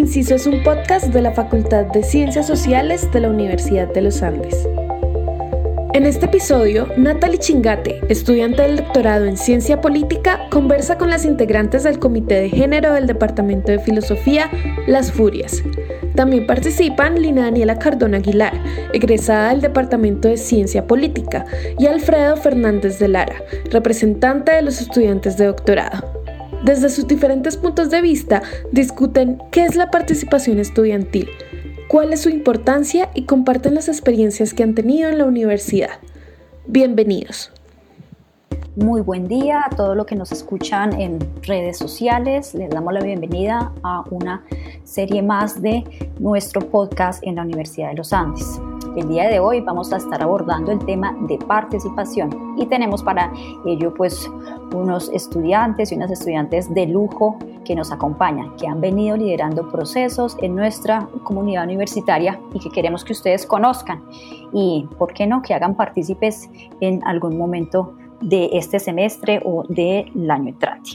Inciso es un podcast de la Facultad de Ciencias Sociales de la Universidad de los Andes. En este episodio, Natalie Chingate, estudiante del doctorado en Ciencia Política, conversa con las integrantes del Comité de Género del Departamento de Filosofía, Las Furias. También participan Lina Daniela Cardona Aguilar, egresada del Departamento de Ciencia Política, y Alfredo Fernández de Lara, representante de los estudiantes de doctorado. Desde sus diferentes puntos de vista, discuten qué es la participación estudiantil, cuál es su importancia y comparten las experiencias que han tenido en la universidad. Bienvenidos. Muy buen día a todos los que nos escuchan en redes sociales. Les damos la bienvenida a una serie más de nuestro podcast en la Universidad de los Andes. El día de hoy vamos a estar abordando el tema de participación y tenemos para ello pues unos estudiantes y unas estudiantes de lujo que nos acompañan, que han venido liderando procesos en nuestra comunidad universitaria y que queremos que ustedes conozcan y, ¿por qué no?, que hagan partícipes en algún momento de este semestre o del año entrante.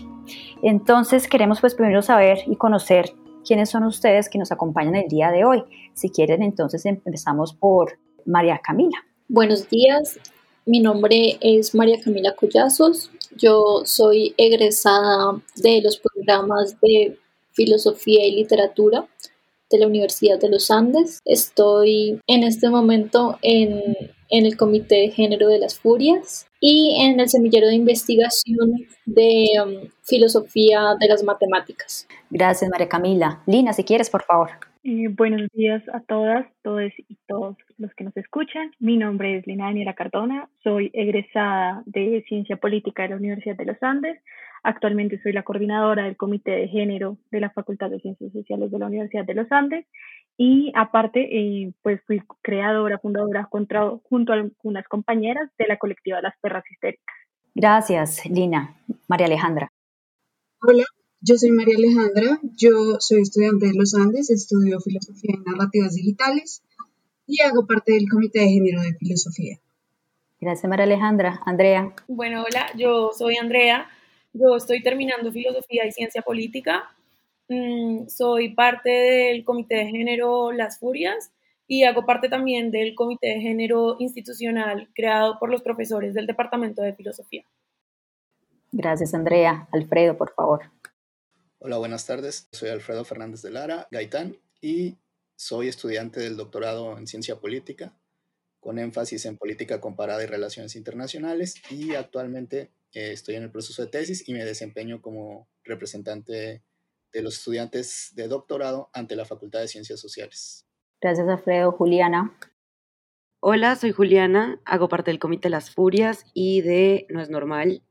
Entonces queremos pues primero saber y conocer quiénes son ustedes que nos acompañan el día de hoy. Si quieren, entonces empezamos por María Camila. Buenos días, mi nombre es María Camila Collazos. Yo soy egresada de los programas de Filosofía y Literatura de la Universidad de los Andes. Estoy en este momento en, en el Comité de Género de las Furias y en el semillero de investigación de um, filosofía de las matemáticas. Gracias, María Camila. Lina, si quieres, por favor. Eh, buenos días a todas, todos y todos los que nos escuchan. Mi nombre es Lina Daniela Cardona, soy egresada de Ciencia Política de la Universidad de los Andes. Actualmente soy la coordinadora del Comité de Género de la Facultad de Ciencias Sociales de la Universidad de los Andes y aparte, eh, pues fui creadora, fundadora junto, junto a algunas compañeras de la colectiva Las Perras Histéricas. Gracias, Lina. María Alejandra. Hola, yo soy María Alejandra, yo soy estudiante de los Andes, estudio Filosofía y Narrativas Digitales y hago parte del Comité de Género de Filosofía. Gracias, María Alejandra. Andrea. Bueno, hola, yo soy Andrea, yo estoy terminando Filosofía y Ciencia Política, mm, soy parte del Comité de Género Las Furias y hago parte también del Comité de Género Institucional creado por los profesores del Departamento de Filosofía. Gracias, Andrea. Alfredo, por favor. Hola, buenas tardes. Soy Alfredo Fernández de Lara, Gaitán, y soy estudiante del doctorado en Ciencia Política, con énfasis en política comparada y relaciones internacionales, y actualmente eh, estoy en el proceso de tesis y me desempeño como representante de los estudiantes de doctorado ante la Facultad de Ciencias Sociales. Gracias, Alfredo. Juliana. Hola, soy Juliana, hago parte del Comité Las Furias y de No es Normal,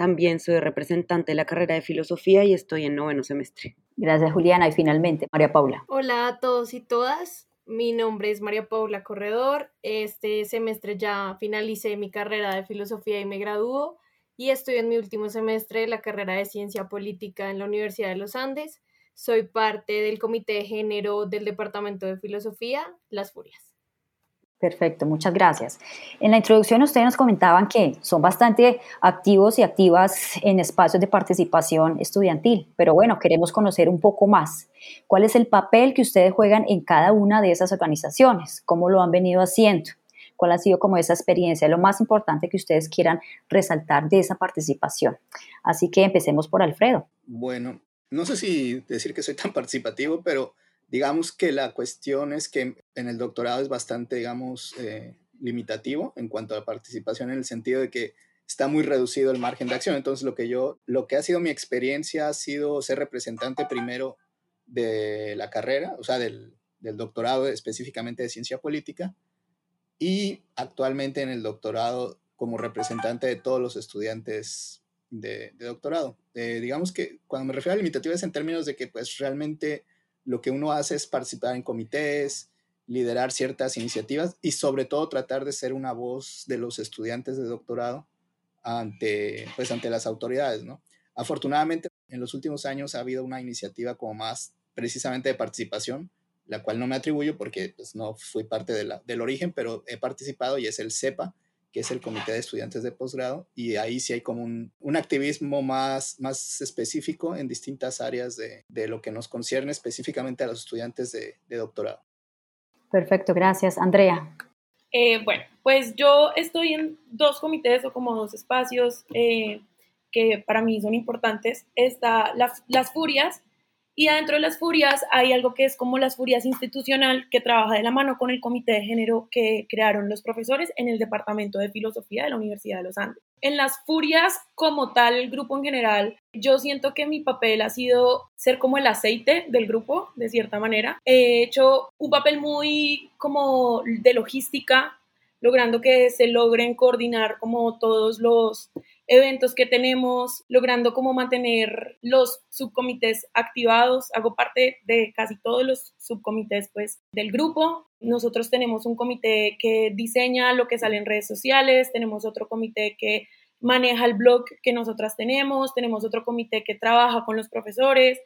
también soy representante de la carrera de filosofía y estoy en noveno semestre. Gracias, Juliana. Y finalmente, María Paula. Hola a todos y todas. Mi nombre es María Paula Corredor. Este semestre ya finalicé mi carrera de filosofía y me graduó. Y estoy en mi último semestre de la carrera de ciencia política en la Universidad de los Andes. Soy parte del comité de género del Departamento de Filosofía, Las Furias. Perfecto, muchas gracias. En la introducción ustedes nos comentaban que son bastante activos y activas en espacios de participación estudiantil, pero bueno, queremos conocer un poco más. ¿Cuál es el papel que ustedes juegan en cada una de esas organizaciones? ¿Cómo lo han venido haciendo? ¿Cuál ha sido como esa experiencia? Lo más importante que ustedes quieran resaltar de esa participación. Así que empecemos por Alfredo. Bueno, no sé si decir que soy tan participativo, pero Digamos que la cuestión es que en el doctorado es bastante, digamos, eh, limitativo en cuanto a participación en el sentido de que está muy reducido el margen de acción. Entonces, lo que yo, lo que ha sido mi experiencia ha sido ser representante primero de la carrera, o sea, del doctorado específicamente de ciencia política, y actualmente en el doctorado como representante de todos los estudiantes de, doctorado. Eh, digamos que cuando me refiero a limitativo es en términos de que pues realmente lo que uno hace es participar en comités, liderar ciertas iniciativas y sobre todo tratar de ser una voz de los estudiantes de doctorado ante, pues, ante las autoridades, ¿no? Afortunadamente, en los últimos años ha habido una iniciativa como más precisamente de participación, la cual no me atribuyo porque pues, no fui parte de la, del origen, pero he participado y es el CEPA, que es el Comité de Estudiantes de Posgrado, y ahí sí hay como un, un activismo más, más específico en distintas áreas de, de, lo que nos concierne específicamente a los estudiantes de, de doctorado. Perfecto, gracias. Andrea. Eh, bueno, pues yo estoy en dos comités o como dos espacios eh, que para mí son importantes. Está Las Furias, y adentro de las furias hay algo que es como las furias institucional, que trabaja de la mano con el comité de género que crearon los profesores en el Departamento de Filosofía de la Universidad de los Andes. En las furias, como tal, el grupo en general, yo siento que mi papel ha sido ser como el aceite del grupo, de cierta manera. He hecho un papel muy como de logística, logrando que se logren coordinar como todos los eventos que tenemos, logrando como mantener los subcomités activados. Hago parte de casi todos los subcomités pues, del grupo. Nosotros tenemos un comité que diseña lo que sale en redes sociales, tenemos otro comité que maneja el blog que nosotras tenemos, tenemos otro comité que trabaja con los profesores.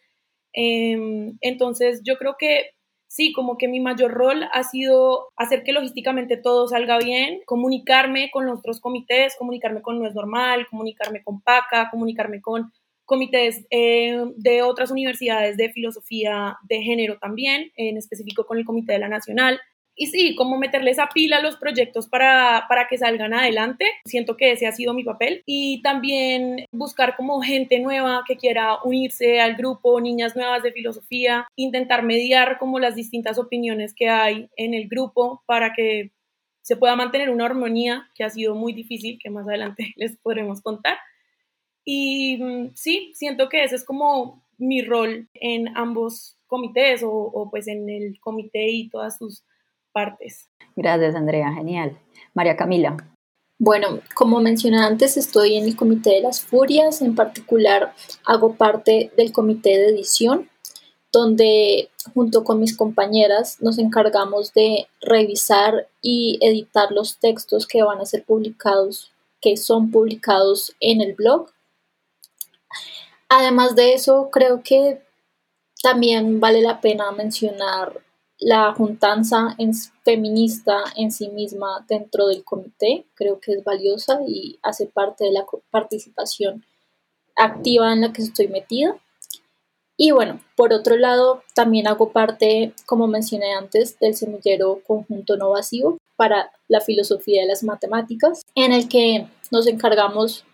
Em, entonces, yo creo que sí, como que mi mayor rol ha sido hacer que logísticamente todo salga bien, comunicarme con los otros comités, comunicarme con No es Normal, comunicarme con PACA, comunicarme con comités eh, de otras universidades de filosofía de género también, en específico con el Comité de la Nacional y sí, como meterle esa pila a los proyectos para, para que salgan adelante. Siento que ese ha sido mi papel. Y también buscar como gente nueva que quiera unirse al grupo, niñas nuevas de filosofía, intentar mediar como las distintas opiniones que hay en el grupo para que se pueda mantener una armonía que ha sido muy difícil, que más adelante les podremos contar. Y mm, sí, siento que ese es como mi rol en ambos comités o, o pues en el comité y todas sus partes. Gracias, Andrea. Genial. María Camila. Bueno, como mencioné antes, estoy en el Comité de las Furias, en particular hago parte del Comité de Edición, donde junto con mis compañeras nos encargamos de revisar y editar los textos que van a ser publicados, que son publicados en el blog. Además de eso, creo que también vale la pena mencionar la juntanza feminista en sí misma dentro del comité creo que es valiosa y hace parte de la participación activa en la que estoy metida. Y bueno, por otro lado, también hago parte, como mencioné antes, del semillero conjunto no vacío para la filosofía de las matemáticas, en el que nos encargamos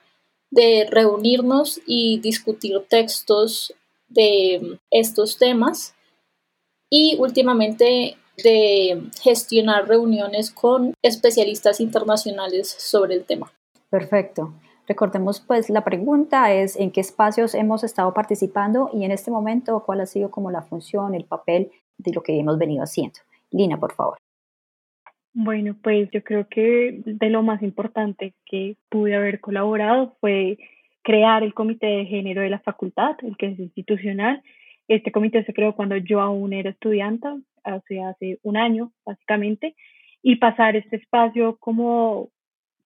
de reunirnos y discutir textos de estos temas y últimamente de gestionar reuniones con especialistas internacionales sobre el tema. Perfecto. Recordemos pues la pregunta es en qué espacios hemos estado participando y en este momento cuál ha sido como la función, el papel de lo que hemos venido haciendo. Lina, por favor. Bueno, pues yo creo que de lo más importante que pude haber colaborado fue crear el comité de género de la facultad, el que es institucional, este comité se creó cuando yo aún era estudiante, hace, hace un año básicamente, y pasar este espacio como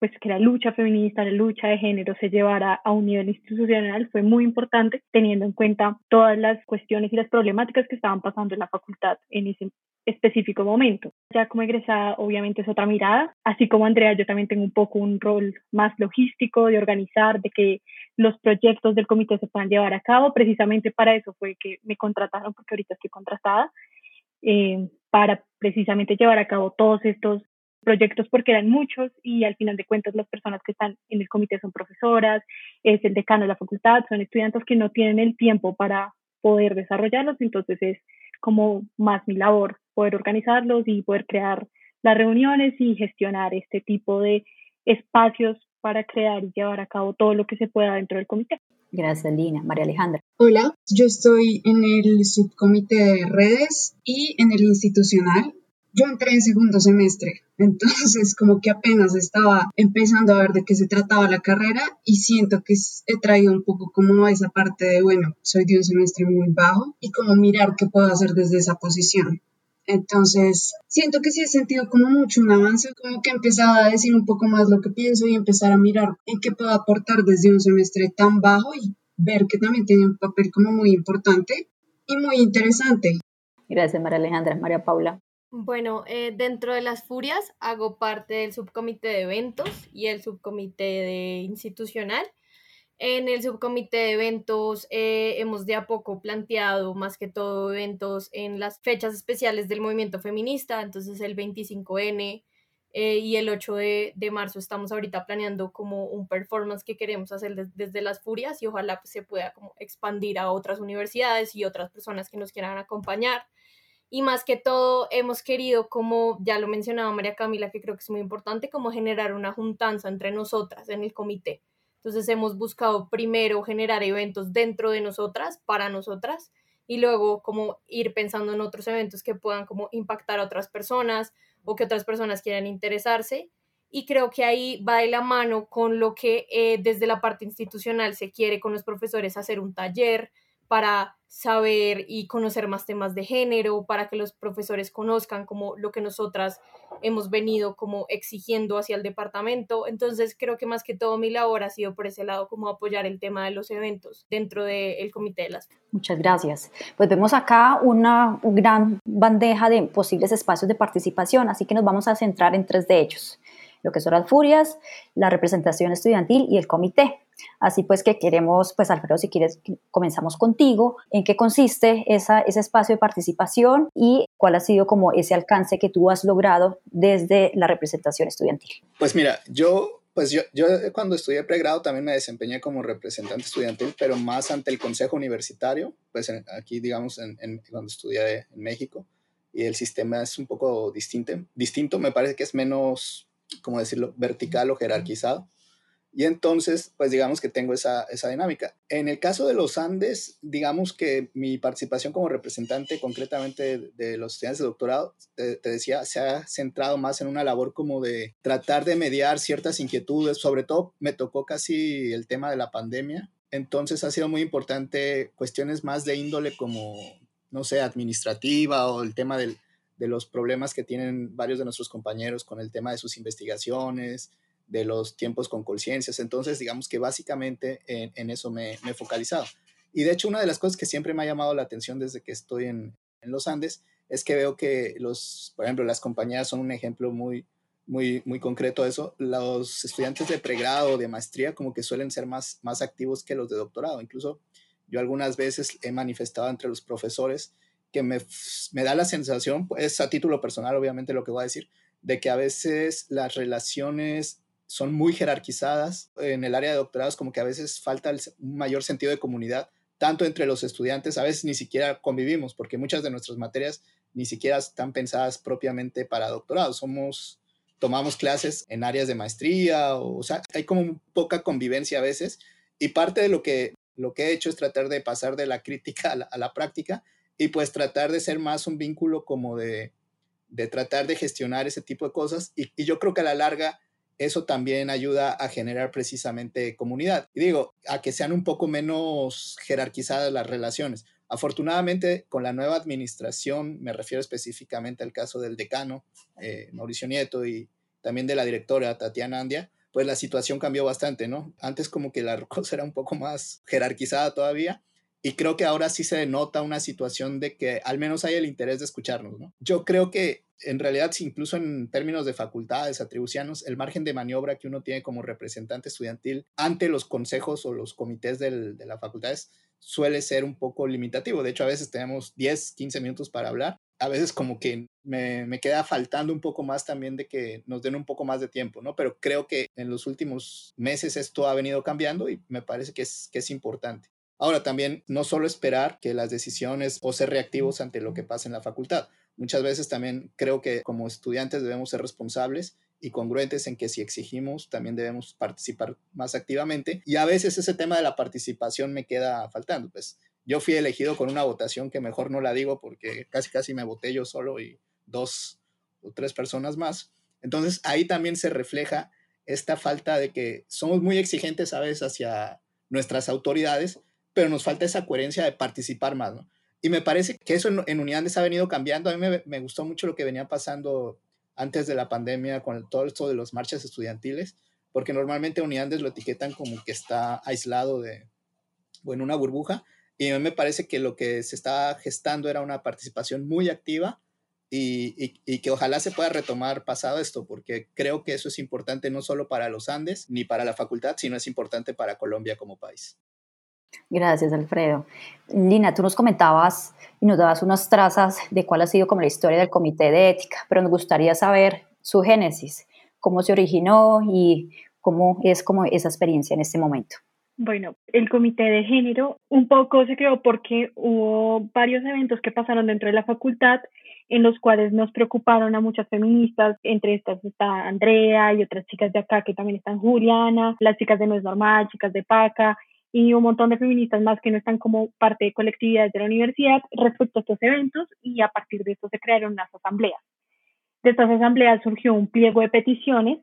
pues que la lucha feminista, la lucha de género se llevara a un nivel institucional fue muy importante, teniendo en cuenta todas las cuestiones y las problemáticas que estaban pasando en la facultad en ese específico momento. Ya como egresada, obviamente es otra mirada, así como Andrea, yo también tengo un poco un rol más logístico de organizar, de que los proyectos del comité se puedan llevar a cabo. Precisamente para eso fue que me contrataron, porque ahorita estoy contratada, eh, para precisamente llevar a cabo todos estos proyectos porque eran muchos y al final de cuentas las personas que están en el comité son profesoras, es el decano de la facultad, son estudiantes que no tienen el tiempo para poder desarrollarlos, entonces es como más mi labor poder organizarlos y poder crear las reuniones y gestionar este tipo de espacios para crear y llevar a cabo todo lo que se pueda dentro del comité. Gracias, Lina. María Alejandra. Hola, yo estoy en el subcomité de redes y en el institucional yo entré en segundo semestre, entonces como que apenas estaba empezando a ver de qué se trataba la carrera y siento que he traído un poco como esa parte de, bueno, soy de un semestre muy bajo y como mirar qué puedo hacer desde esa posición. Entonces, siento que sí he sentido como mucho un avance, como que he empezado a decir un poco más lo que pienso y empezar a mirar en qué puedo aportar desde un semestre tan bajo y ver que también tiene un papel como muy importante y muy interesante. Gracias, María Alejandra. María Paula. Bueno, eh, dentro de las Furias hago parte del subcomité de eventos y el subcomité de institucional. En el subcomité de eventos eh, hemos de a poco planteado más que todo eventos en las fechas especiales del movimiento feminista, entonces el 25N eh, y el 8 de, de, marzo estamos ahorita planeando como un performance que queremos hacer desde las Furias y ojalá pues, se pueda como expandir a otras universidades y otras personas que nos quieran acompañar y más que todo hemos querido, como ya lo mencionaba María Camila, que creo que es muy importante, como generar una juntanza entre nosotras en el comité. Entonces hemos buscado primero generar eventos dentro de nosotras, para nosotras, y luego como ir pensando en otros eventos que puedan como impactar a otras personas o que otras personas quieran interesarse. Y creo que ahí va de la mano con lo que eh, desde la parte institucional se quiere con los profesores hacer un taller para saber y conocer más temas de género, para que los profesores conozcan como lo que nosotras hemos venido como exigiendo hacia el departamento. Entonces creo que más que todo mi labor ha sido por ese lado como apoyar el tema de los eventos dentro del comité de las. Muchas gracias. Pues vemos acá una gran bandeja de posibles espacios de participación, así que nos vamos a centrar en tres de ellos lo que son las furias, la representación estudiantil y el comité. Así pues que queremos, pues Alfredo, si quieres, comenzamos contigo, en qué consiste ese espacio de participación y cuál ha sido como ese alcance que tú has logrado desde la representación estudiantil. Pues mira, yo pues yo, yo cuando estudié pregrado también me desempeñé como representante estudiantil, pero más ante el Consejo Universitario, pues aquí digamos en, en, cuando estudié en México, y el sistema es un poco distinto, distinto, me parece que es menos como decirlo, vertical o jerarquizado. Y entonces, pues digamos que tengo esa, esa dinámica. En el caso de los Andes, digamos que mi participación como representante concretamente de, los estudiantes de doctorado, te, decía, se ha centrado más en una labor como de tratar de mediar ciertas inquietudes. Sobre todo me tocó casi el tema de la pandemia. Entonces ha sido muy importante cuestiones más de índole como, no sé, administrativa o el tema del, de los problemas que tienen varios de nuestros compañeros con el tema de sus investigaciones, de los tiempos con conciencias. Entonces, digamos que básicamente en, eso me, he focalizado. Y de hecho, una de las cosas que siempre me ha llamado la atención desde que estoy en, los Andes es que veo que los, por ejemplo, las compañías son un ejemplo muy, muy, muy concreto de eso. Los estudiantes de pregrado de maestría como que suelen ser más, más activos que los de doctorado. Incluso yo algunas veces he manifestado entre los profesores que me, me da la sensación, es a título personal obviamente lo que voy a decir, de que a veces las relaciones son muy jerarquizadas. En el área de doctorados como que a veces falta un mayor sentido de comunidad, tanto entre los estudiantes, a veces ni siquiera convivimos, porque muchas de nuestras materias ni siquiera están pensadas propiamente para doctorados. Somos, tomamos clases en áreas de maestría, o, sea, hay como poca convivencia a veces, y parte de lo que, lo que he hecho es tratar de pasar de la crítica a la, práctica y pues tratar de ser más un vínculo como de, de tratar de gestionar ese tipo de cosas y, yo creo que a la larga eso también ayuda a generar precisamente comunidad y digo, a que sean un poco menos jerarquizadas las relaciones. Afortunadamente, con la nueva administración, me refiero específicamente al caso del decano, eh, Mauricio Nieto, y también de la directora Tatiana Andia, pues la situación cambió bastante, ¿no? Antes como que la cosa era un poco más jerarquizada todavía, y creo que ahora sí se denota una situación de que al menos hay el interés de escucharnos, ¿no? Yo creo que en realidad, incluso en términos de facultades, atribuciones, el margen de maniobra que uno tiene como representante estudiantil ante los consejos o los comités del, de las facultades suele ser un poco limitativo. De hecho, a veces tenemos 10, 15 minutos para hablar. A veces como que me, me, queda faltando un poco más también de que nos den un poco más de tiempo, ¿no? Pero creo que en los últimos meses esto ha venido cambiando y me parece que es, que es importante. Ahora también no solo esperar que las decisiones o ser reactivos ante lo que pasa en la facultad. Muchas veces también creo que como estudiantes debemos ser responsables y congruentes en que si exigimos también debemos participar más activamente y a veces ese tema de la participación me queda faltando. Pues yo fui elegido con una votación que mejor no la digo porque casi casi me voté yo solo y dos o tres personas más. Entonces ahí también se refleja esta falta de que somos muy exigentes a veces hacia nuestras autoridades, pero nos falta esa coherencia de participar más, ¿no? Y me parece que eso en, en Unidades ha venido cambiando. A mí me, gustó mucho lo que venía pasando antes de la pandemia con todo esto de los marchas estudiantiles, porque normalmente Unidades lo etiquetan como que está aislado de, o en una burbuja, y a mí me parece que lo que se estaba gestando era una participación muy activa y, y, que ojalá se pueda retomar pasado esto, porque creo que eso es importante no solo para los Andes ni para la facultad, sino es importante para Colombia como país. Gracias, Alfredo. Lina, tú nos comentabas y nos dabas unas trazas de cuál ha sido como la historia del Comité de Ética, pero nos gustaría saber su génesis, cómo se originó y cómo es como esa experiencia en este momento. Bueno, el comité de género un poco se creó porque hubo varios eventos que pasaron dentro de la facultad en los cuales nos preocuparon a muchas feministas, entre estas está Andrea y otras chicas de acá que también están Juliana, las chicas de No es Normal, chicas de Paca y un montón de feministas más que no están como parte de colectividades de la universidad respecto a estos eventos y a partir de esto se crearon unas asambleas. De estas asambleas surgió un pliego de peticiones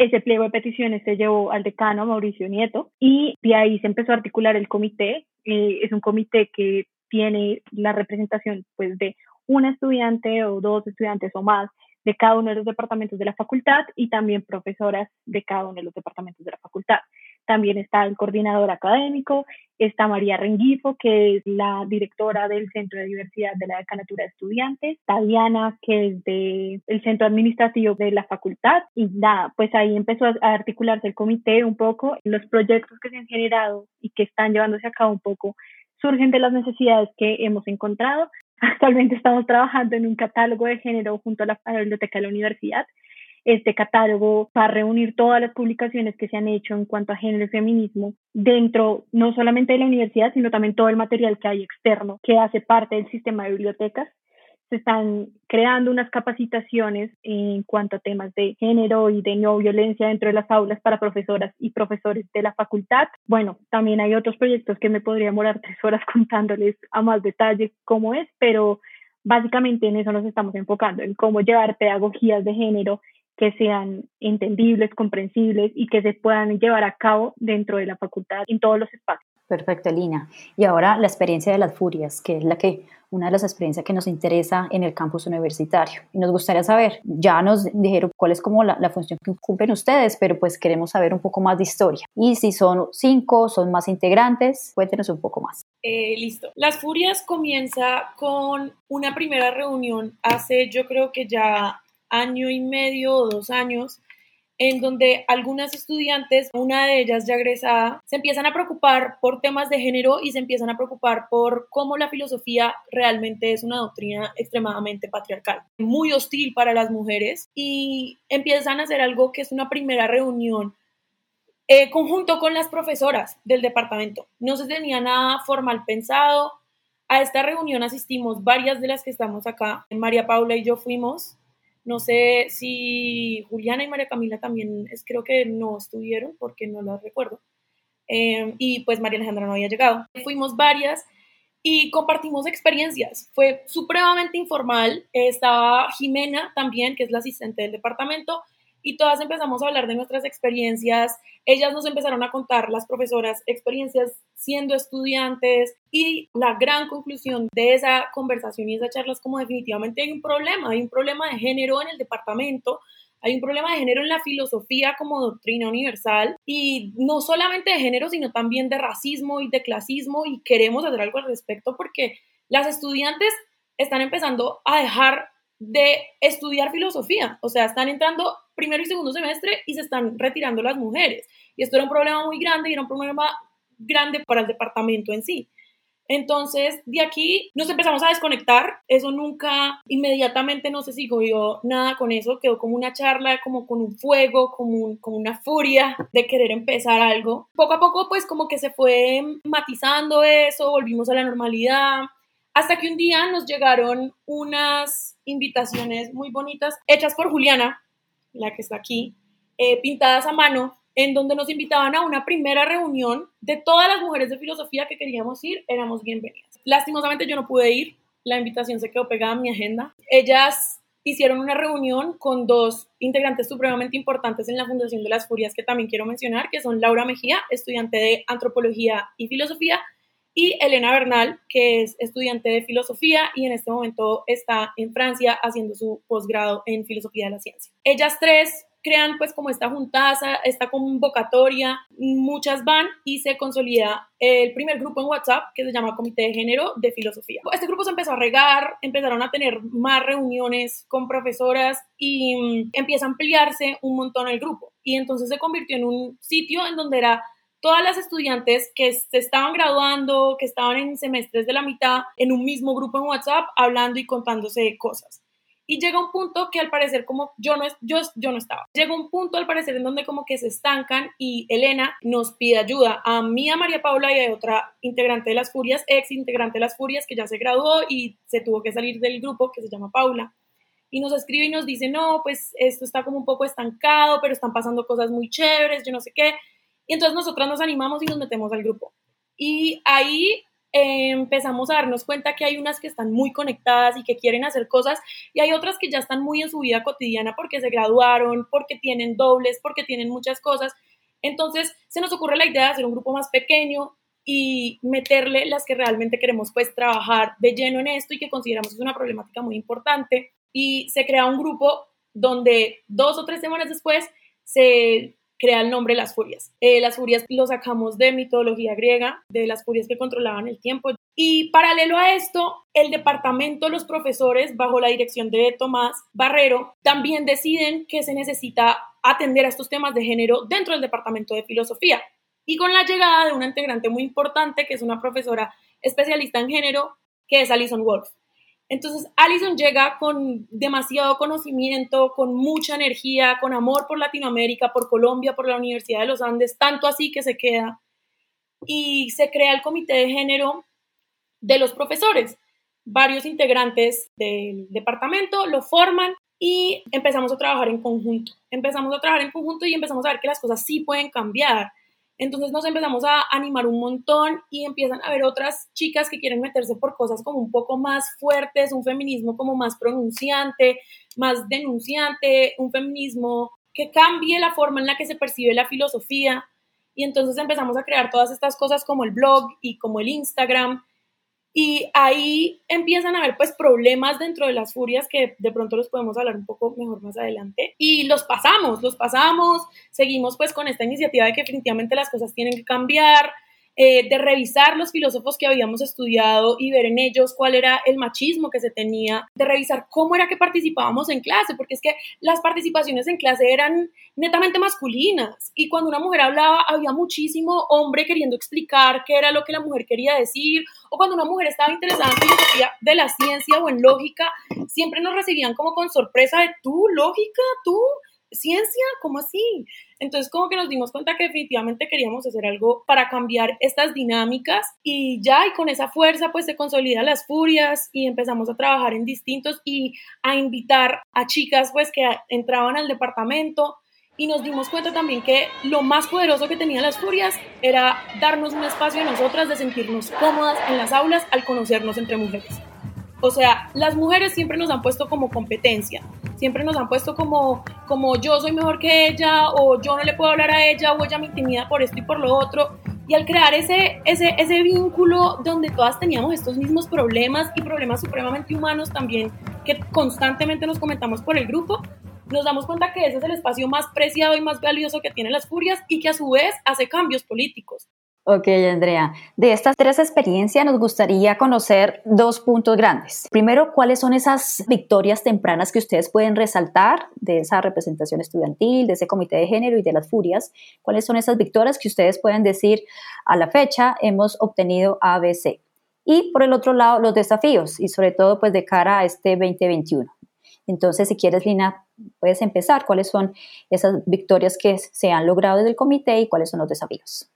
ese pliego de peticiones se llevó al decano Mauricio Nieto y de ahí se empezó a articular el comité. Eh, es un comité que tiene la representación pues de un estudiante o dos estudiantes o más de cada uno de los departamentos de la facultad y también profesoras de cada uno de los departamentos de la facultad. También está el coordinador académico, está María Rengifo, que es la directora del Centro de Diversidad de la Decanatura de Estudiantes, está Diana, que es del Centro Administrativo de la facultad, y nada, pues ahí empezó a articularse el comité un poco, los proyectos que se han generado y que están llevándose a cabo un poco surgen de las necesidades que hemos encontrado. Actualmente estamos trabajando en un catálogo de género junto a la biblioteca de la universidad. Este catálogo va a reunir todas las publicaciones que se han hecho en cuanto a género y feminismo dentro no solamente de la universidad, sino también todo el material que hay externo que hace parte del sistema de bibliotecas se están creando unas capacitaciones en cuanto a temas de género y de no violencia dentro de las aulas para profesoras y profesores de la facultad. Bueno, también hay otros proyectos que me podría demorar tres horas contándoles a más detalle cómo es, pero básicamente en eso nos estamos enfocando, en cómo llevar pedagogías de género que sean entendibles, comprensibles y que se puedan llevar a cabo dentro de la facultad en todos los espacios. Perfecto, Lina. Y ahora la experiencia de las furias, que es la que una de las experiencias que nos interesa en el campus universitario. Y nos gustaría saber, ya nos dijeron cuál es como la, función que cumplen ustedes, pero pues queremos saber un poco más de historia. Y si son cinco, son más integrantes, cuéntenos un poco más. Eh, listo. Las Furias comienza con una primera reunión hace yo creo que ya año y medio o dos años en donde algunas estudiantes, una de ellas ya egresada, se empiezan a preocupar por temas de género y se empiezan a preocupar por cómo la filosofía realmente es una doctrina extremadamente patriarcal, muy hostil para las mujeres y empiezan a hacer algo que es una primera reunión eh, conjunto con las profesoras del departamento. No se tenía nada formal pensado. A esta reunión asistimos varias de las que estamos acá. María Paula y yo fuimos no sé si Juliana y María Camila también, es, creo que no estuvieron porque no las recuerdo. Em, y pues María Alejandra no había llegado. Fuimos varias y compartimos experiencias. Fue supremamente informal. Estaba Jimena también, que es la asistente del departamento, y todas empezamos a hablar de nuestras experiencias. Ellas nos empezaron a contar, las profesoras, experiencias siendo estudiantes y la gran conclusión de esa conversación y esa charla es como definitivamente hay un problema, hay un problema de género en el departamento, hay un problema de género en la filosofía como doctrina universal y no solamente de género, sino también de racismo y de clasismo y queremos hacer algo al respecto porque las estudiantes están empezando a dejar de estudiar filosofía, o sea, están entrando primero y segundo semestre y se están retirando las mujeres. Y esto era un problema muy grande y era un problema grande para el departamento en sí. Entonces, de aquí nos empezamos a desconectar. Eso nunca, inmediatamente no se siguió nada con eso. Quedó como una charla, como con un fuego, como, como una furia de querer empezar algo. Poco a poco, pues como que se fue matizando eso, volvimos a la normalidad. Hasta que un día nos llegaron unas invitaciones muy bonitas hechas por Juliana, la que está aquí, eh, pintadas a mano, en donde nos invitaban a una primera reunión de todas las mujeres de filosofía que queríamos ir, éramos bienvenidas. Lastimosamente yo no pude ir, la invitación se quedó pegada en mi agenda. Ellas hicieron una reunión con dos integrantes supremamente importantes en la Fundación de las Furias que también quiero mencionar, que son Laura Mejía, estudiante de Antropología y Filosofía, y Elena Bernal, que es estudiante de filosofía y en este momento está en Francia haciendo su posgrado en filosofía de la ciencia. Ellas tres crean pues como esta juntaza, esta convocatoria, muchas van y se consolida el primer grupo en WhatsApp que se llama Comité de Género de Filosofía. Este grupo se empezó a regar, empezaron a tener más reuniones con profesoras y mm, empieza a ampliarse un montón el grupo. Y entonces se convirtió en un sitio en donde era todas las estudiantes que se estaban graduando, que estaban en semestres de la mitad, en un mismo grupo en WhatsApp, hablando y contándose cosas. Y llega un punto que al parecer como yo no, yo, yo no estaba. Llega un punto al parecer en donde como que se estancan y Elena nos pide ayuda a mí, a María Paula y a otra integrante de las Furias, ex integrante de las Furias que ya se graduó y se tuvo que salir del grupo que se llama Paula. Y nos escribe y nos dice, no, pues esto está como un poco estancado, pero están pasando cosas muy chéveres, yo no sé qué. Y entonces nosotras nos animamos y nos metemos al grupo. Y ahí empezamos a darnos cuenta que hay unas que están muy conectadas y que quieren hacer cosas y hay otras que ya están muy en su vida cotidiana porque se graduaron, porque tienen dobles, porque tienen muchas cosas. Entonces se nos ocurre la idea de hacer un grupo más pequeño y meterle las que realmente queremos pues trabajar de lleno en esto y que consideramos es una problemática muy importante y se crea un grupo donde dos o tres semanas después se crea el nombre Las Furias. Eh, las Furias lo sacamos de mitología griega, de las Furias que controlaban el tiempo. Y paralelo a esto, el departamento, los profesores, bajo la dirección de Tomás Barrero, también deciden que se necesita atender a estos temas de género dentro del departamento de filosofía. Y con la llegada de una integrante muy importante, que es una profesora especialista en género, que es Alison Wolf. Entonces, Alison llega con demasiado conocimiento, con mucha energía, con amor por Latinoamérica, por Colombia, por la Universidad de los Andes, tanto así que se queda. Y se crea el comité de género de los profesores. Varios integrantes del departamento lo forman y empezamos a trabajar en conjunto. Empezamos a trabajar en conjunto y empezamos a ver que las cosas sí pueden cambiar entonces nos empezamos a animar un montón y empiezan a haber otras chicas que quieren meterse por cosas como un poco más fuertes, un feminismo como más pronunciante, más denunciante, un feminismo que cambie la forma en la que se percibe la filosofía. Y entonces empezamos a crear todas estas cosas como el blog y como el Instagram y ahí empiezan a haber pues problemas dentro de las furias que de pronto los podemos hablar un poco mejor más adelante. Y los pasamos, los pasamos, seguimos pues con esta iniciativa de que definitivamente las cosas tienen que cambiar, eh, de revisar los filósofos que habíamos estudiado y ver en ellos cuál era el machismo que se tenía, de revisar cómo era que participábamos en clase, porque es que las participaciones en clase eran netamente masculinas. Y cuando una mujer hablaba había muchísimo hombre queriendo explicar qué era lo que la mujer quería decir o cuando una mujer estaba interesada en filosofía de la ciencia o en lógica, siempre nos recibían como con sorpresa tú, lógica, tú, ciencia, ¿cómo así? Entonces como que nos dimos cuenta que definitivamente queríamos hacer algo para cambiar estas dinámicas y ya y con esa fuerza pues se consolidan las furias y empezamos a trabajar en distintos y a invitar a chicas pues que entraban al departamento y nos dimos cuenta también que lo más poderoso que tenían las furias era darnos un espacio a nosotras de sentirnos cómodas en las aulas al conocernos entre mujeres. O sea, las mujeres siempre nos han puesto como competencia, siempre nos han puesto como, como yo soy mejor que ella o yo no le puedo hablar a ella o ella me intimida por esto y por lo otro. Y al crear ese, ese, ese vínculo donde todas teníamos estos mismos problemas y problemas supremamente humanos también que constantemente nos comentamos por el grupo, nos damos cuenta que ese es el espacio más preciado y más valioso que tienen las furias y que a su vez hace cambios políticos. Ok, Andrea. De estas tres experiencias nos gustaría conocer dos puntos grandes. Primero, ¿cuáles son esas victorias tempranas que ustedes pueden resaltar de esa representación estudiantil, de ese comité de género y de las furias? ¿Cuáles son esas victorias que ustedes pueden decir a la fecha hemos obtenido ABC? Y por el otro lado, los desafíos y sobre todo pues de cara a este 2021. Entonces, si quieres, Lina, puedes empezar. ¿Cuáles son esas victorias que se han logrado desde el comité y cuáles son los desafíos?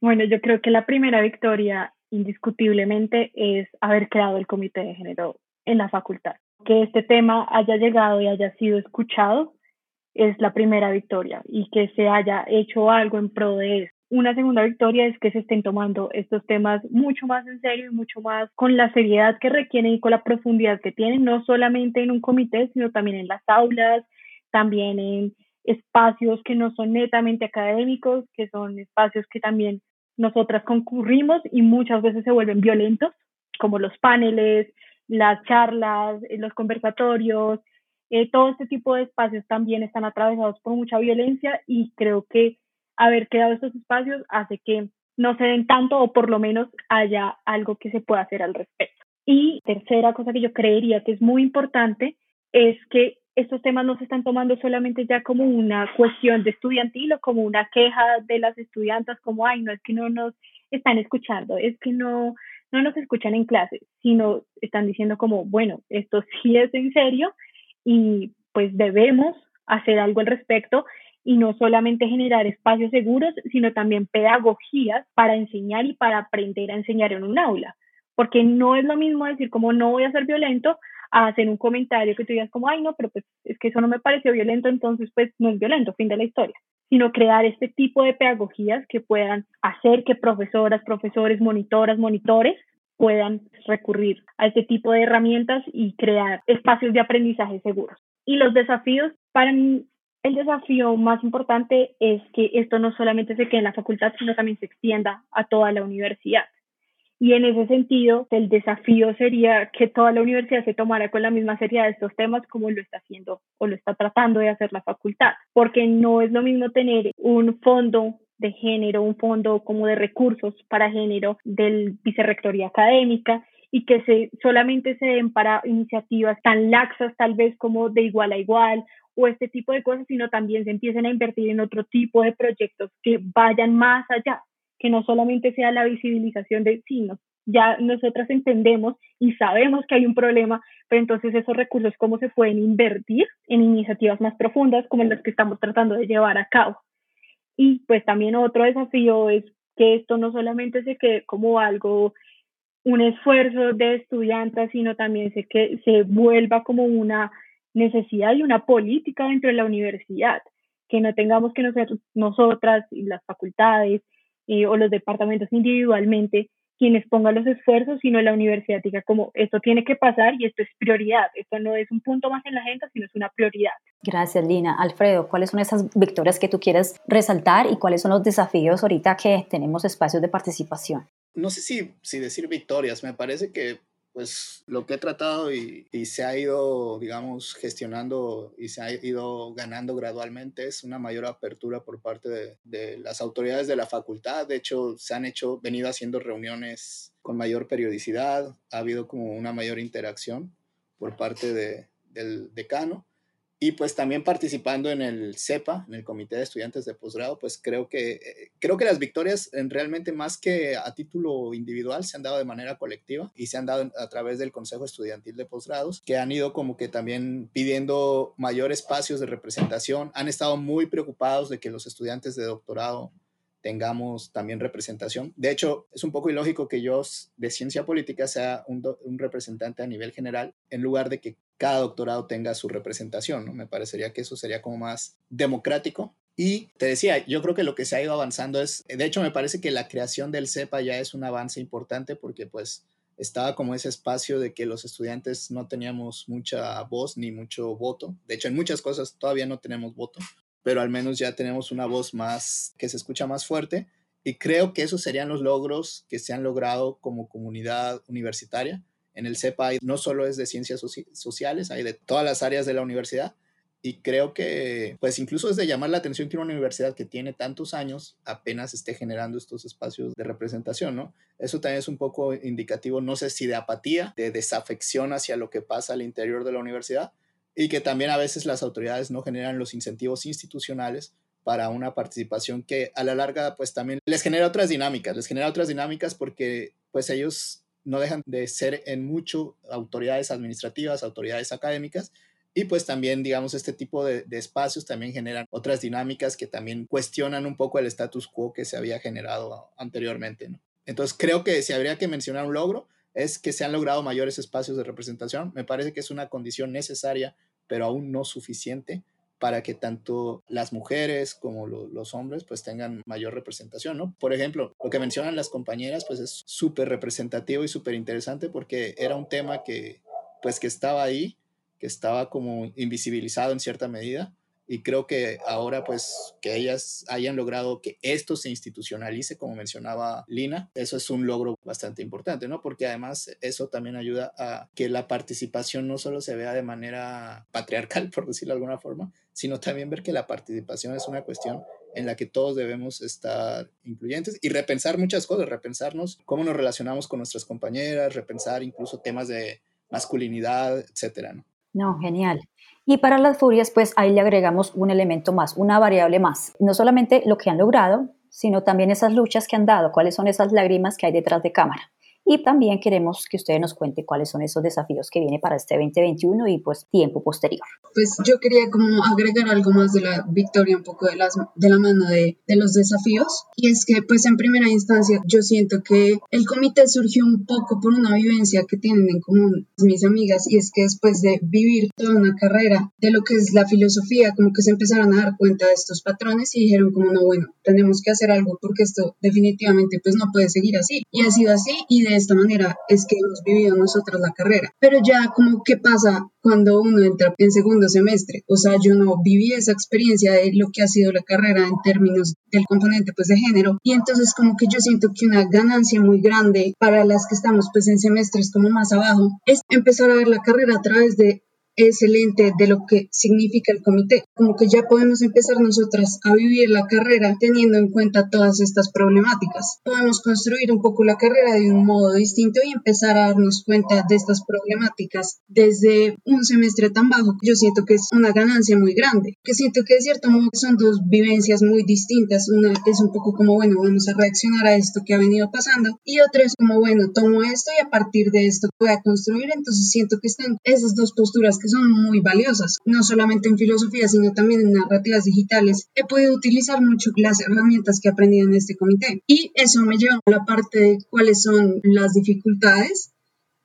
Bueno, yo creo que la primera victoria indiscutiblemente es haber creado el comité de género en la facultad. Que este tema haya llegado y haya sido escuchado es la primera victoria y que se haya hecho algo en pro de eso. Una segunda victoria es que se estén tomando estos temas mucho más en serio y mucho más con la seriedad que requieren y con la profundidad que tienen, no solamente en un comité, sino también en las aulas, también en espacios que no son netamente académicos, que son espacios que también nosotras concurrimos y muchas veces se vuelven violentos, como los paneles, las charlas, eh, los conversatorios, eh, todo este tipo de espacios también están atravesados por mucha violencia y creo que haber creado estos espacios hace que no se den tanto o por lo menos haya algo que se pueda hacer al respecto. Y tercera cosa que yo creería que es muy importante es que estos temas no se están tomando solamente ya como una cuestión de estudiantil o como una queja de las estudiantas, como, ay, no es que no nos están escuchando, es que no, no nos escuchan en clase, sino están diciendo como, bueno, esto sí es en serio y pues debemos hacer algo al respecto y no solamente generar espacios seguros, sino también pedagogías para enseñar y para aprender a enseñar en un aula. Porque no es lo mismo decir como no voy a ser violento a hacer un comentario que tú digas como, ay, no, pero pues es que eso no me pareció violento, entonces pues no es violento, fin de la historia, sino crear este tipo de pedagogías que puedan hacer que profesoras, profesores, monitoras, monitores puedan recurrir a este tipo de herramientas y crear espacios de aprendizaje seguros. Y los desafíos para mí el desafío más importante es que esto no solamente se quede en la facultad, sino también se extienda a toda la universidad. Y en ese sentido, el desafío sería que toda la universidad se tomara con la misma seriedad estos temas como lo está haciendo o lo está tratando de hacer la facultad, porque no es lo mismo tener un fondo de género, un fondo como de recursos para género del vicerrectoría académica y que se, solamente se den para iniciativas tan laxas tal vez como de igual a igual o este tipo de cosas, sino también se empiecen a invertir en otro tipo de proyectos que vayan más allá, que no solamente sea la visibilización de sí, ya nosotras entendemos y sabemos que hay un problema, pero entonces esos recursos, ¿cómo se pueden invertir en iniciativas más profundas como las que estamos tratando de llevar a cabo? Y pues también otro desafío es que esto no solamente se quede como algo, un esfuerzo de estudiantes, sino también se, que se vuelva como una necesidad y una política dentro de la universidad, que no tengamos que nosotros, nosotras y las facultades eh, o los departamentos individualmente quienes pongan los esfuerzos, sino la universidad diga como esto tiene que pasar y esto es prioridad, esto no es un punto más en la agenda, sino es una prioridad. Gracias, Lina. Alfredo, ¿cuáles son esas victorias que tú quieres resaltar y cuáles son los desafíos ahorita que tenemos espacios de participación? No sé si, si decir victorias, me parece que pues lo que he tratado y, se ha ido, digamos, gestionando y se ha ido ganando gradualmente es una mayor apertura por parte de, las autoridades de la facultad. De hecho, se han hecho, venido haciendo reuniones con mayor periodicidad, ha habido como una mayor interacción por parte de, del decano y pues también participando en el CEPA, en el Comité de Estudiantes de Posgrado, pues creo que, eh, creo que las victorias en realmente más que a título individual se han dado de manera colectiva y se han dado a través del Consejo Estudiantil de Posgrados, que han ido como que también pidiendo mayor espacios de representación, han estado muy preocupados de que los estudiantes de doctorado tengamos también representación. De hecho, es un poco ilógico que yo de ciencia política sea un, representante a nivel general en lugar de que cada doctorado tenga su representación, ¿no? Me parecería que eso sería como más democrático. Y te decía, yo creo que lo que se ha ido avanzando es, de hecho me parece que la creación del CEPA ya es un avance importante porque pues estaba como ese espacio de que los estudiantes no teníamos mucha voz ni mucho voto. De hecho, en muchas cosas todavía no tenemos voto, pero al menos ya tenemos una voz más que se escucha más fuerte y creo que esos serían los logros que se han logrado como comunidad universitaria. En el CEPA no solo es de ciencias sociales, hay de todas las áreas de la universidad y creo que pues incluso es de llamar la atención que una universidad que tiene tantos años apenas esté generando estos espacios de representación, ¿no? Eso también es un poco indicativo, no sé si de apatía, de desafección hacia lo que pasa al interior de la universidad, y que también a veces las autoridades no generan los incentivos institucionales para una participación que a la larga pues también les genera otras dinámicas, les genera otras dinámicas porque pues ellos no dejan de ser en mucho autoridades administrativas, autoridades académicas y pues también digamos este tipo de, espacios también generan otras dinámicas que también cuestionan un poco el status quo que se había generado anteriormente. Entonces creo que si habría que mencionar un logro es que se han logrado mayores espacios de representación. Me parece que es una condición necesaria, pero aún no suficiente para que tanto las mujeres como los hombres pues tengan mayor representación, ¿no? Por ejemplo, lo que mencionan las compañeras pues es súper representativo y súper interesante porque era un tema que pues que estaba ahí, que estaba como invisibilizado en cierta medida y creo que ahora pues que ellas hayan logrado que esto se institucionalice, como mencionaba Lina, eso es un logro bastante importante, ¿no? Porque además eso también ayuda a que la participación no solo se vea de manera patriarcal, por decirlo de alguna forma, sino también ver que la participación es una cuestión en la que todos debemos estar incluyentes y repensar muchas cosas, repensarnos cómo nos relacionamos con nuestras compañeras, repensar incluso temas de masculinidad, etcétera, ¿no? No, genial. Y para las furias, pues ahí le agregamos un elemento más, una variable más. No solamente lo que han logrado, sino también esas luchas que han dado, cuáles son esas lágrimas que hay detrás de cámara. Y también queremos que ustedes nos cuenten cuáles son esos desafíos que viene para este 2021 y pues tiempo posterior. Pues yo quería como agregar algo más de la victoria, un poco de, las, de la mano de, de los desafíos. Y es que pues en primera instancia yo siento que el comité surgió un poco por una vivencia que tienen en común mis amigas y es que después de vivir toda una carrera de lo que es la filosofía, como que se empezaron a dar cuenta de estos patrones y dijeron como no, bueno, tenemos que hacer algo porque esto definitivamente pues no puede seguir así. Y ha sido así y de de esta manera es que hemos vivido nosotros la carrera. Pero ya como qué pasa cuando uno entra en segundo semestre. O sea, yo no viví esa experiencia de lo que ha sido la carrera en términos del componente pues de género. Y entonces como que yo siento que una ganancia muy grande para las que estamos pues en semestres como más abajo es empezar a ver la carrera a través de excelente de lo que significa el comité. Como que ya podemos empezar nosotras a vivir la carrera teniendo en cuenta todas estas problemáticas. Podemos construir un poco la carrera de un modo distinto y empezar a darnos cuenta de estas problemáticas desde un semestre tan bajo. Yo siento que es una ganancia muy grande, que siento que de cierto modo son dos vivencias muy distintas. Una es un poco como, bueno, vamos a reaccionar a esto que ha venido pasando y otra es como, bueno, tomo esto y a partir de esto voy a construir. Entonces siento que están esas dos posturas que son muy valiosas, no solamente en filosofía, sino también en narrativas digitales. He podido utilizar mucho las herramientas que he aprendido en este comité y eso me lleva a la parte de cuáles son las dificultades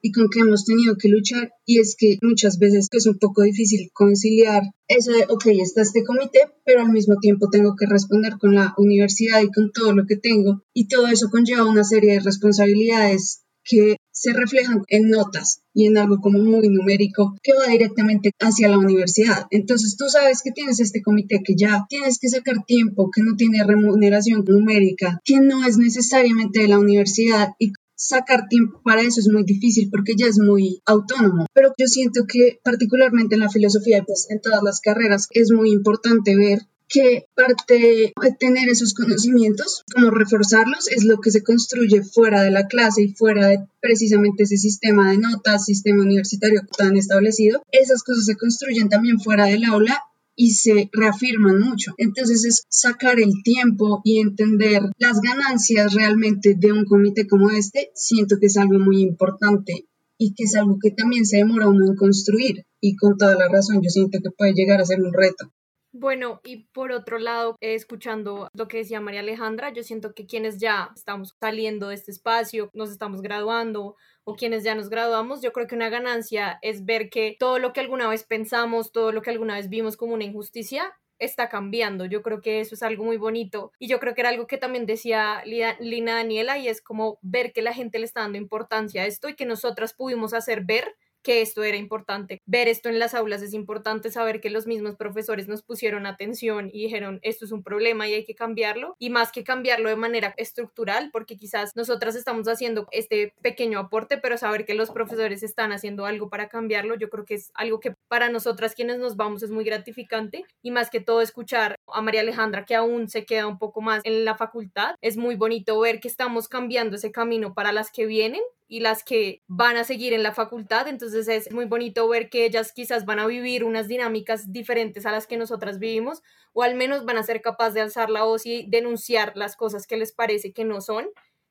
y con qué hemos tenido que luchar y es que muchas veces es un poco difícil conciliar eso de, ok, está este comité, pero al mismo tiempo tengo que responder con la universidad y con todo lo que tengo y todo eso conlleva una serie de responsabilidades que se reflejan en notas y en algo como muy numérico que va directamente hacia la universidad. Entonces tú sabes que tienes este comité que ya tienes que sacar tiempo, que no tiene remuneración numérica, que no es necesariamente de la universidad y sacar tiempo para eso es muy difícil porque ya es muy autónomo. Pero yo siento que particularmente en la filosofía, pues en todas las carreras, es muy importante ver que parte de tener esos conocimientos, como reforzarlos, es lo que se construye fuera de la clase y fuera de precisamente ese sistema de notas, sistema universitario tan establecido. Esas cosas se construyen también fuera del aula y se reafirman mucho. Entonces es sacar el tiempo y entender las ganancias realmente de un comité como este, siento que es algo muy importante y que es algo que también se demora uno en construir y con toda la razón yo siento que puede llegar a ser un reto. Bueno, y por otro lado, escuchando lo que decía María Alejandra, yo siento que quienes ya estamos saliendo de este espacio, nos estamos graduando o quienes ya nos graduamos, yo creo que una ganancia es ver que todo lo que alguna vez pensamos, todo lo que alguna vez vimos como una injusticia, está cambiando. Yo creo que eso es algo muy bonito y yo creo que era algo que también decía Lina Daniela y es como ver que la gente le está dando importancia a esto y que nosotras pudimos hacer ver que esto era importante. Ver esto en las aulas es importante, saber que los mismos profesores nos pusieron atención y dijeron, esto es un problema y hay que cambiarlo. Y más que cambiarlo de manera estructural, porque quizás nosotras estamos haciendo este pequeño aporte, pero saber que los profesores están haciendo algo para cambiarlo, yo creo que es algo que para nosotras quienes nos vamos es muy gratificante. Y más que todo escuchar a María Alejandra, que aún se queda un poco más en la facultad, es muy bonito ver que estamos cambiando ese camino para las que vienen y las que van a seguir en la facultad. Entonces es muy bonito ver que ellas quizás van a vivir unas dinámicas diferentes a las que nosotras vivimos o al menos van a ser capaces de alzar la voz y denunciar las cosas que les parece que no son,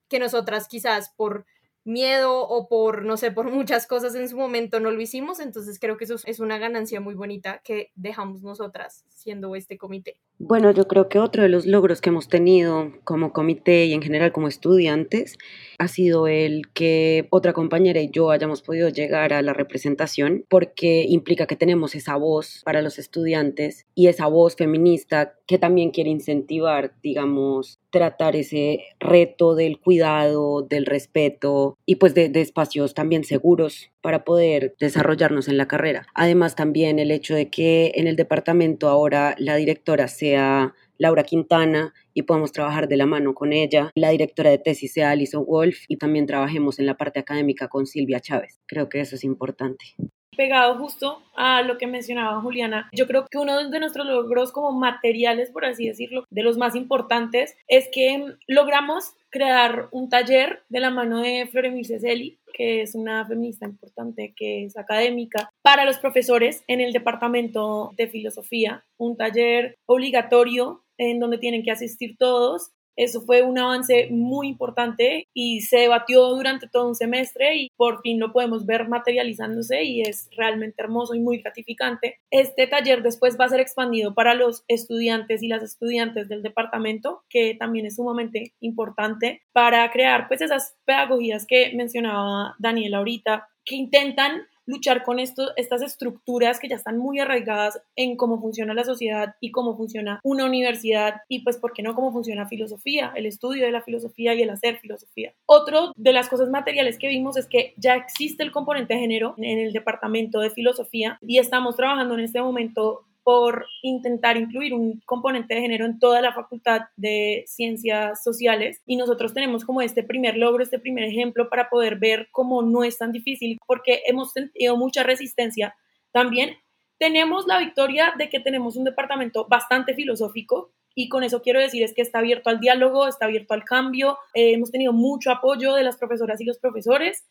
que nosotras quizás por miedo o por, no sé, por muchas cosas en su momento no lo hicimos, entonces creo que eso es una ganancia muy bonita que dejamos nosotras siendo este comité. Bueno, yo creo que otro de los logros que hemos tenido como comité y en general como estudiantes ha sido el que otra compañera y yo hayamos podido llegar a la representación porque implica que tenemos esa voz para los estudiantes y esa voz feminista que también quiere incentivar, digamos, tratar ese reto del cuidado, del respeto y pues de, de espacios también seguros para poder desarrollarnos en la carrera. Además, también el hecho de que en el departamento ahora la directora sea Laura Quintana y podamos trabajar de la mano con ella. La directora de tesis sea Alison Wolf y también trabajemos en la parte académica con Silvia Chávez. Creo que eso es importante pegado justo a lo que mencionaba Juliana, yo creo que uno de nuestros logros como materiales, por así decirlo, de los más importantes, es que logramos crear un taller de la mano de Floremil Ceceli, que es una feminista importante, que es académica, para los profesores en el departamento de filosofía, un taller obligatorio en donde tienen que asistir todos eso fue un avance muy importante y se debatió durante todo un semestre y por fin lo podemos ver materializándose y es realmente hermoso y muy gratificante. Este taller después va a ser expandido para los estudiantes y las estudiantes del departamento, que también es sumamente importante para crear pues esas pedagogías que mencionaba Daniela ahorita, que intentan luchar con esto, estas estructuras que ya están muy arraigadas en cómo funciona la sociedad y cómo funciona una universidad y pues, ¿por qué no cómo funciona filosofía, el estudio de la filosofía y el hacer filosofía? Otro de las cosas materiales que vimos es que ya existe el componente de género en el departamento de filosofía y estamos trabajando en este momento por intentar incluir un componente de género en toda la facultad de ciencias sociales y nosotros tenemos como este primer logro, este primer ejemplo para poder ver cómo no es tan difícil porque hemos sentido mucha resistencia. También tenemos la victoria de que tenemos un departamento bastante filosófico y con eso quiero decir es que está abierto al diálogo, está abierto al cambio, eh, hemos tenido mucho apoyo de las profesoras y los profesores.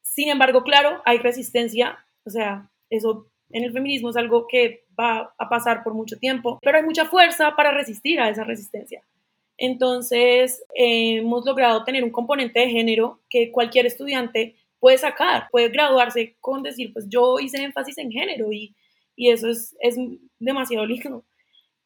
Sin embargo, claro, hay resistencia, o sea, eso en el feminismo es algo que va a pasar por mucho tiempo, pero hay mucha fuerza para resistir a esa resistencia. Entonces, hemos logrado tener un componente de género que cualquier estudiante puede sacar, puede graduarse con decir, pues yo hice énfasis en género y, y eso es, es demasiado lindo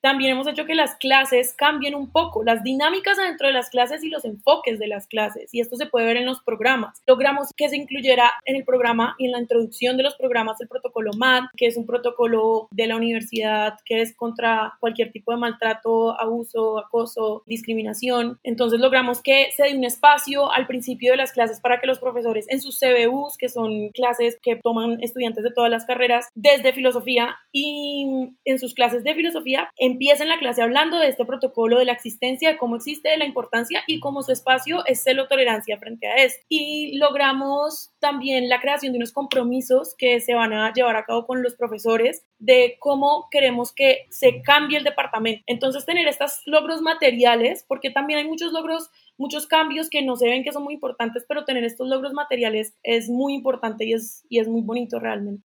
también hemos hecho que las clases cambien un poco, las dinámicas dentro de las clases y los enfoques de las clases. Y esto se puede ver en los programas. Logramos que se incluyera en el programa y en la introducción de los programas el protocolo MAD, que es un protocolo de la universidad que es contra cualquier tipo de maltrato, abuso, acoso, discriminación. Entonces logramos que se dé un espacio al principio de las clases para que los profesores en sus CBUs, que son clases que toman estudiantes de todas las carreras, desde filosofía y en sus clases de filosofía, empiecen la clase hablando de este protocolo, de la existencia, de cómo existe, de la importancia y cómo su espacio es celo tolerancia frente a esto. Y logramos también la creación de unos compromisos que se van a llevar a cabo con los profesores de cómo queremos que se cambie el departamento. Entonces, tener estos logros materiales, porque también hay muchos logros, muchos cambios que no se ven que son muy importantes, pero tener estos logros materiales es muy importante y es, y es muy bonito realmente.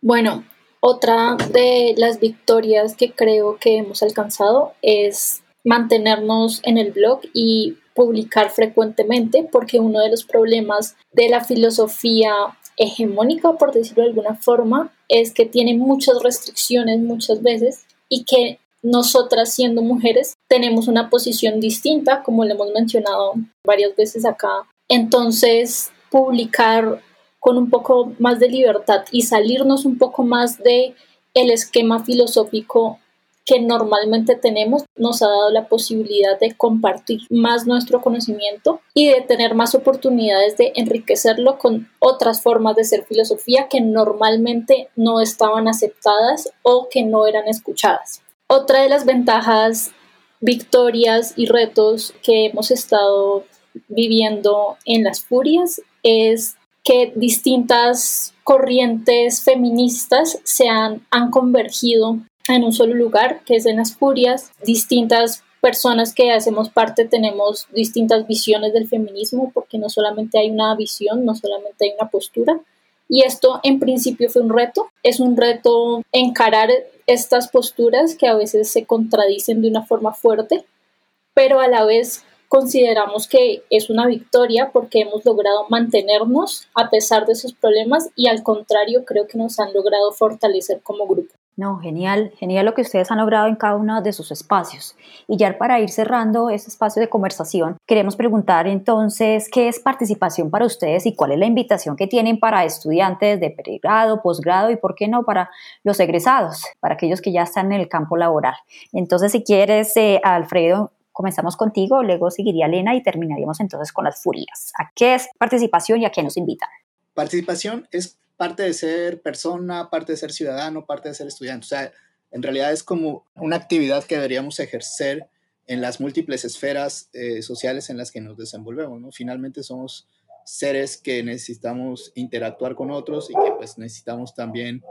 Bueno, otra de las victorias que creo que hemos alcanzado es mantenernos en el blog y publicar frecuentemente, porque uno de los problemas de la filosofía hegemónica, por decirlo de alguna forma, es que tiene muchas restricciones muchas veces y que nosotras siendo mujeres tenemos una posición distinta, como le hemos mencionado varias veces acá. Entonces, publicar con un poco más de libertad y salirnos un poco más de el esquema filosófico que normalmente tenemos nos ha dado la posibilidad de compartir más nuestro conocimiento y de tener más oportunidades de enriquecerlo con otras formas de ser filosofía que normalmente no estaban aceptadas o que no eran escuchadas. Otra de las ventajas, victorias y retos que hemos estado viviendo en las furias es que distintas corrientes feministas se han, han convergido en un solo lugar, que es en las furias. Distintas personas que hacemos parte tenemos distintas visiones del feminismo, porque no solamente hay una visión, no solamente hay una postura. Y esto en principio fue un reto. Es un reto encarar estas posturas que a veces se contradicen de una forma fuerte, pero a la vez consideramos que es una victoria porque hemos logrado mantenernos a pesar de esos problemas y al contrario creo que nos han logrado fortalecer como grupo. No, genial, genial lo que ustedes han logrado en cada uno de sus espacios. Y ya para ir cerrando ese espacio de conversación, queremos preguntar entonces qué es participación para ustedes y cuál es la invitación que tienen para estudiantes de pregrado, posgrado y por qué no para los egresados, para aquellos que ya están en el campo laboral. Entonces, si quieres, eh, Alfredo, Comenzamos contigo, luego seguiría Elena y terminaríamos entonces con las furias. ¿A qué es participación y a qué nos invitan? Participación es parte de ser persona, parte de ser ciudadano, parte de ser estudiante. O sea, en realidad es como una actividad que deberíamos ejercer en las múltiples esferas eh, sociales en las que nos desenvolvemos, ¿no? Finalmente somos seres que necesitamos interactuar con otros y que pues necesitamos también,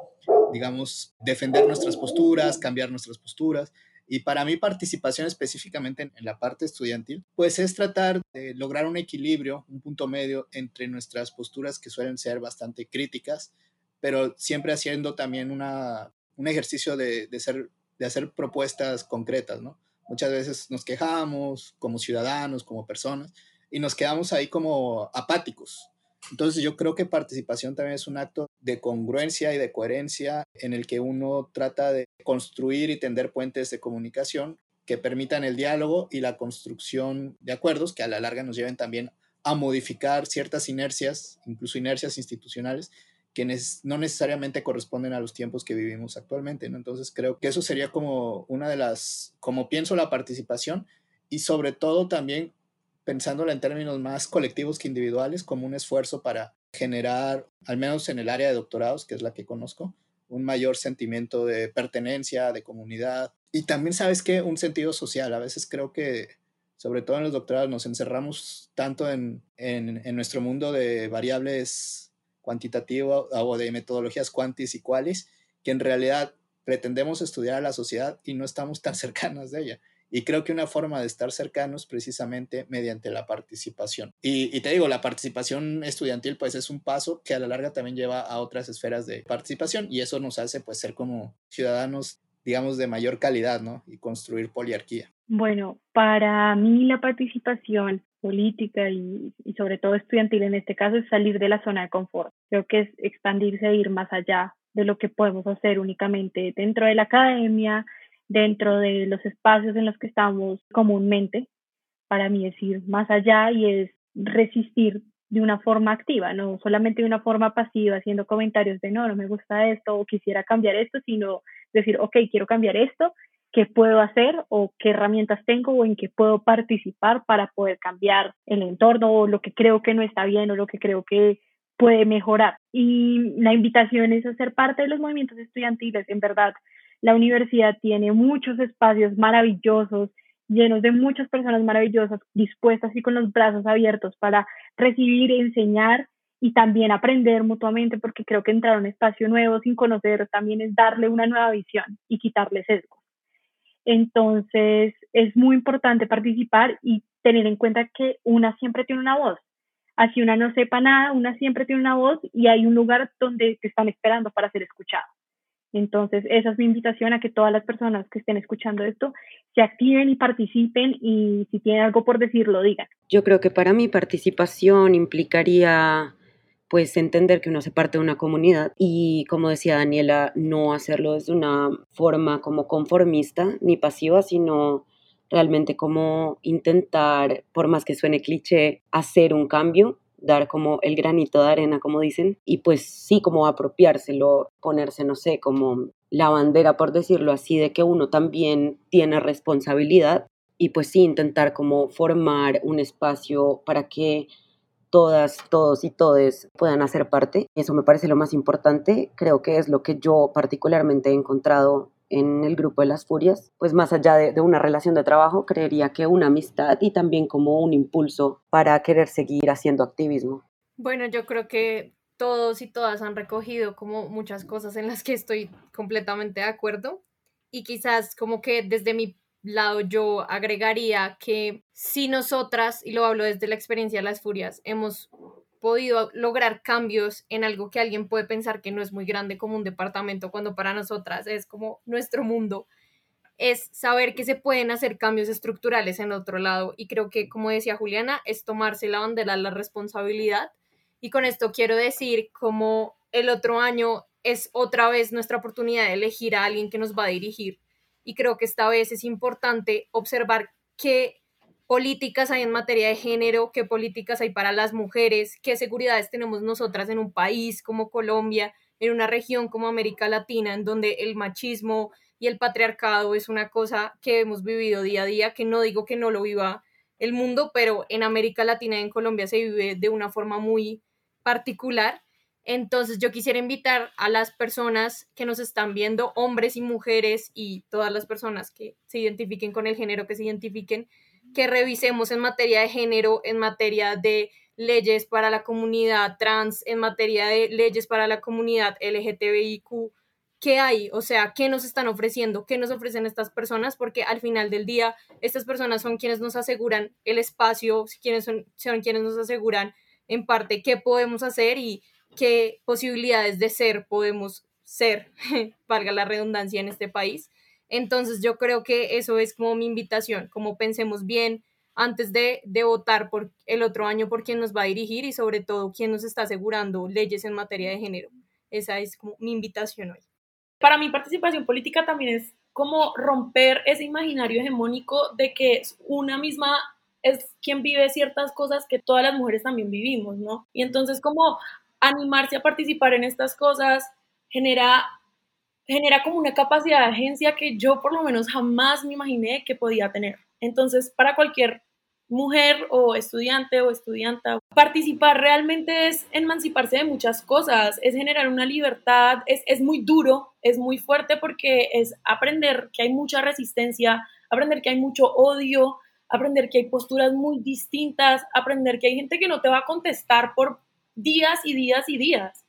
digamos, defender nuestras posturas, cambiar nuestras posturas. Y para mí participación específicamente en, la parte estudiantil, pues es tratar de lograr un equilibrio, un punto medio entre nuestras posturas que suelen ser bastante críticas, pero siempre haciendo también una, un ejercicio de, de, ser, de hacer propuestas concretas, ¿no? Muchas veces nos quejamos como ciudadanos, como personas, y nos quedamos ahí como apáticos. Entonces yo creo que participación también es un acto de congruencia y de coherencia en el que uno trata de construir y tender puentes de comunicación que permitan el diálogo y la construcción de acuerdos que a la larga nos lleven también a modificar ciertas inercias, incluso inercias institucionales, que no necesariamente corresponden a los tiempos que vivimos actualmente. Entonces creo que eso sería como una de las, como pienso la participación y sobre todo también pensándola en términos más colectivos que individuales, como un esfuerzo para generar, al menos en el área de doctorados, que es la que conozco, un mayor sentimiento de pertenencia, de comunidad. Y también, ¿sabes qué? Un sentido social. A veces creo que, sobre todo en los doctorados, nos encerramos tanto en, en, nuestro mundo de variables cuantitativas o de metodologías cuantis y cualis, que en realidad pretendemos estudiar a la sociedad y no estamos tan cercanas de ella. Y creo que una forma de estar cercanos precisamente mediante la participación. Y, te digo, la participación estudiantil pues es un paso que a la larga también lleva a otras esferas de participación y eso nos hace pues ser como ciudadanos digamos de mayor calidad, ¿no? Y construir poliarquía. Bueno, para mí la participación política y, y, sobre todo estudiantil en este caso es salir de la zona de confort. Creo que es expandirse e ir más allá de lo que podemos hacer únicamente dentro de la academia, dentro de los espacios en los que estamos comúnmente. Para mí es ir más allá y es resistir de una forma activa, no solamente de una forma pasiva, haciendo comentarios de no, no me gusta esto o quisiera cambiar esto, sino decir, ok, quiero cambiar esto, qué puedo hacer o qué herramientas tengo o en qué puedo participar para poder cambiar el entorno o lo que creo que no está bien o lo que creo que puede mejorar. Y la invitación es a ser parte de los movimientos estudiantiles, en verdad, la universidad tiene muchos espacios maravillosos, llenos de muchas personas maravillosas, dispuestas y con los brazos abiertos para recibir, enseñar y también aprender mutuamente, porque creo que entrar a un espacio nuevo sin conocer también es darle una nueva visión y quitarle sesgo. Entonces, es muy importante participar y tener en cuenta que una siempre tiene una voz. Así una no sepa nada, una siempre tiene una voz y hay un lugar donde te están esperando para ser escuchado. Entonces, esa es mi invitación a que todas las personas que estén escuchando esto se activen y participen y si tienen algo por decir, lo digan. Yo creo que para mí participación implicaría pues entender que uno se parte de una comunidad y como decía Daniela, no hacerlo desde una forma como conformista ni pasiva, sino realmente como intentar, por más que suene cliché, hacer un cambio dar como el granito de arena, como dicen, y pues sí, como apropiárselo, ponerse, no sé, como la bandera, por decirlo así, de que uno también tiene responsabilidad y pues sí, intentar como formar un espacio para que todas, todos y todes puedan hacer parte. Eso me parece lo más importante. Creo que es lo que yo particularmente he encontrado en el grupo de las furias, pues más allá de, una relación de trabajo, creería que una amistad y también como un impulso para querer seguir haciendo activismo. Bueno, yo creo que todos y todas han recogido como muchas cosas en las que estoy completamente de acuerdo y quizás como que desde mi lado yo agregaría que si nosotras, y lo hablo desde la experiencia de las furias, hemos podido lograr cambios en algo que alguien puede pensar que no es muy grande como un departamento, cuando para nosotras es como nuestro mundo, es saber que se pueden hacer cambios estructurales en otro lado. Y creo que, como decía Juliana, es tomarse la bandera la responsabilidad. Y con esto quiero decir como el otro año es otra vez nuestra oportunidad de elegir a alguien que nos va a dirigir. Y creo que esta vez es importante observar que políticas hay en materia de género, qué políticas hay para las mujeres, qué seguridades tenemos nosotras en un país como Colombia, en una región como América Latina, en donde el machismo y el patriarcado es una cosa que hemos vivido día a día, que no digo que no lo viva el mundo, pero en América Latina y en Colombia se vive de una forma muy particular. Entonces yo quisiera invitar a las personas que nos están viendo, hombres y mujeres y todas las personas que se identifiquen con el género, que se identifiquen, que revisemos en materia de género, en materia de leyes para la comunidad trans, en materia de leyes para la comunidad LGTBIQ, ¿qué hay? O sea, ¿qué nos están ofreciendo? ¿Qué nos ofrecen estas personas? Porque al final del día, estas personas son quienes nos aseguran el espacio, quienes son, son quienes nos aseguran en parte qué podemos hacer y qué posibilidades de ser podemos ser, valga la redundancia en este país. Entonces yo creo que eso es como mi invitación, como pensemos bien antes de, de, votar por el otro año por quién nos va a dirigir y sobre todo quién nos está asegurando leyes en materia de género. Esa es como mi invitación hoy. Para mi participación política también es como romper ese imaginario hegemónico de que una misma es quien vive ciertas cosas que todas las mujeres también vivimos, ¿no? Y entonces como animarse a participar en estas cosas genera, genera como una capacidad de agencia que yo por lo menos jamás me imaginé que podía tener. Entonces, para cualquier mujer o estudiante o estudianta. Participar realmente es emanciparse de muchas cosas, es generar una libertad, es, es, muy duro, es muy fuerte porque es aprender que hay mucha resistencia, aprender que hay mucho odio, aprender que hay posturas muy distintas, aprender que hay gente que no te va a contestar por días y días y días.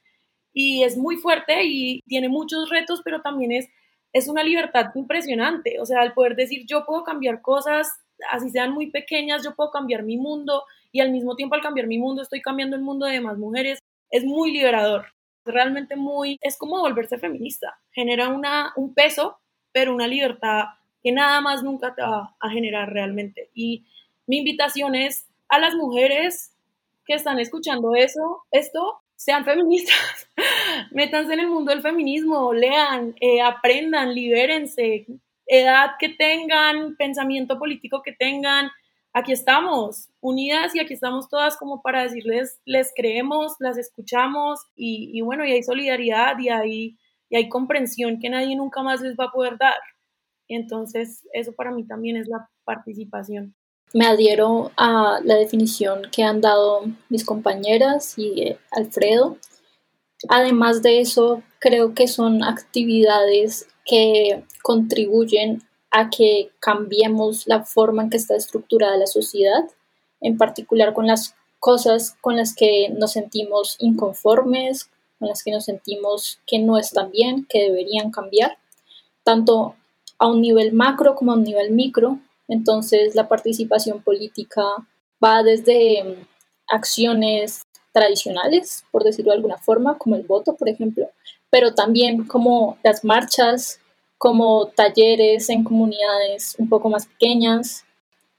Y es muy fuerte y tiene muchos retos, pero también es, es una libertad impresionante. O sea, al poder decir yo puedo cambiar cosas, así sean muy pequeñas, yo puedo cambiar mi mundo y al mismo tiempo al cambiar mi mundo estoy cambiando el mundo de más mujeres. Es muy liberador. Realmente muy, es como volverse feminista. Genera una, un peso, pero una libertad que nada más nunca te va a generar realmente. Y mi invitación es a las mujeres que están escuchando eso, esto, sean feministas, métanse en el mundo del feminismo, lean, eh, aprendan, libérense, edad que tengan, pensamiento político que tengan, aquí estamos, unidas y aquí estamos todas como para decirles, les creemos, las escuchamos y, y bueno, y hay solidaridad y hay, y hay comprensión que nadie nunca más les va a poder dar. Entonces, eso para mí también es la participación me adhiero a la definición que han dado mis compañeras y eh, Alfredo. Además de eso, creo que son actividades que contribuyen a que cambiemos la forma en que está estructurada la sociedad, en particular con las cosas con las que nos sentimos inconformes, con las que nos sentimos que no están bien, que deberían cambiar, tanto a un nivel macro como a un nivel micro, entonces, la participación política va desde mm, acciones tradicionales, por decirlo de alguna forma, como el voto, por ejemplo, pero también como las marchas, como talleres en comunidades un poco más pequeñas,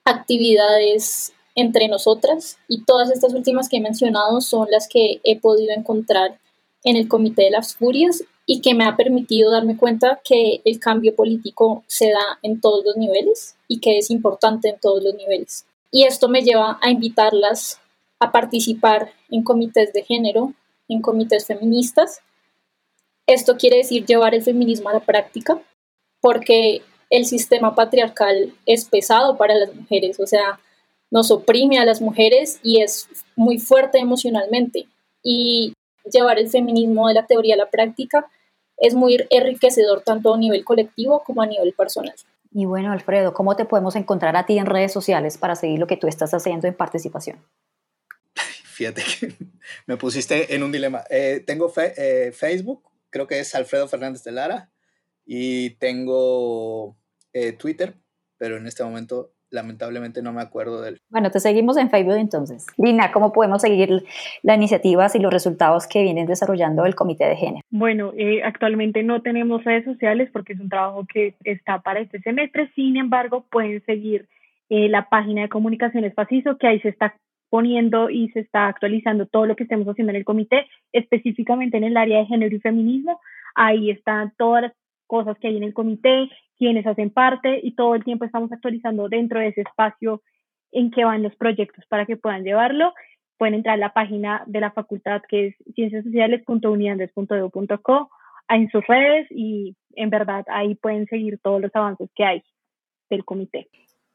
actividades entre nosotras y todas estas últimas que he mencionado son las que he podido encontrar en el Comité de las Furias y que me ha permitido darme cuenta que el cambio político se da en todos los niveles y que es importante en todos los niveles. Y esto me lleva a invitarlas a participar en comités de género, en comités feministas. Esto quiere decir llevar el feminismo a la práctica, porque el sistema patriarcal es pesado para las mujeres, o sea, nos oprime a las mujeres y es muy fuerte emocionalmente. Y llevar el feminismo de la teoría a la práctica es muy enriquecedor tanto a nivel colectivo como a nivel personal. Y bueno, Alfredo, ¿cómo te podemos encontrar a ti en redes sociales para seguir lo que tú estás haciendo en participación? Fíjate que me pusiste en un dilema. Eh, tengo eh, Facebook, creo que es Alfredo Fernández de Lara, y tengo eh, Twitter, pero en este momento lamentablemente no me acuerdo del... Bueno, te seguimos en Facebook entonces. Lina, ¿cómo podemos seguir las iniciativas y los resultados que vienen desarrollando el Comité de Género? Bueno, eh, actualmente no tenemos redes sociales porque es un trabajo que está para este semestre, sin embargo, pueden seguir eh, la página de comunicaciones Paciso, que ahí se está poniendo y se está actualizando todo lo que estemos haciendo en el comité, específicamente en el área de género y feminismo. Ahí están todas las cosas que hay en el comité, quienes hacen parte y todo el tiempo estamos actualizando dentro de ese espacio en que van los proyectos para que puedan llevarlo. Pueden entrar a la página de la facultad que es cienciasociales.uniandes.edu.co en sus redes y en verdad ahí pueden seguir todos los avances que hay del comité.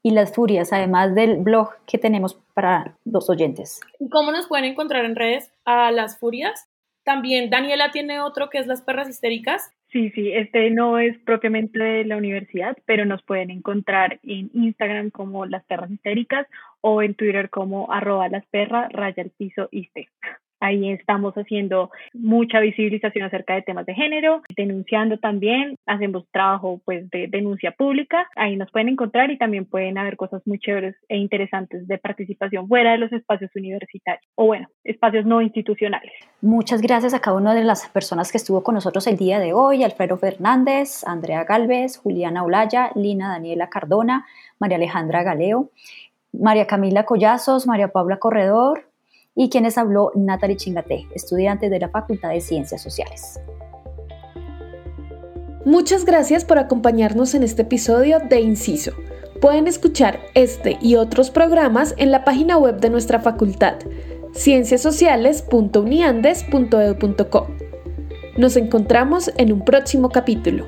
Y las furias, además del blog que tenemos para los oyentes. ¿Cómo nos pueden encontrar en redes a las furias? También Daniela tiene otro que es Las Perras Histéricas. Sí, sí, este no es propiamente de la universidad, pero nos pueden encontrar en Instagram como Las Perras Histéricas o en Twitter como arroba las perras raya el piso. Ahí estamos haciendo mucha visibilización acerca de temas de género, denunciando también, hacemos trabajo pues de denuncia pública, ahí nos pueden encontrar y también pueden haber cosas muy chéveres e interesantes de participación fuera de los espacios universitarios o bueno, espacios no institucionales. Muchas gracias a cada una de las personas que estuvo con nosotros el día de hoy, Alfredo Fernández, Andrea Galvez, Juliana Olaya, Lina Daniela Cardona, María Alejandra Galeo, María Camila Collazos, María Paula Corredor, y quienes habló Natalie Chingate, estudiante de la Facultad de Ciencias Sociales. Muchas gracias por acompañarnos en este episodio de Inciso. Pueden escuchar este y otros programas en la página web de nuestra facultad, cienciasociales.uniandes.edu.co. Nos encontramos en un próximo capítulo.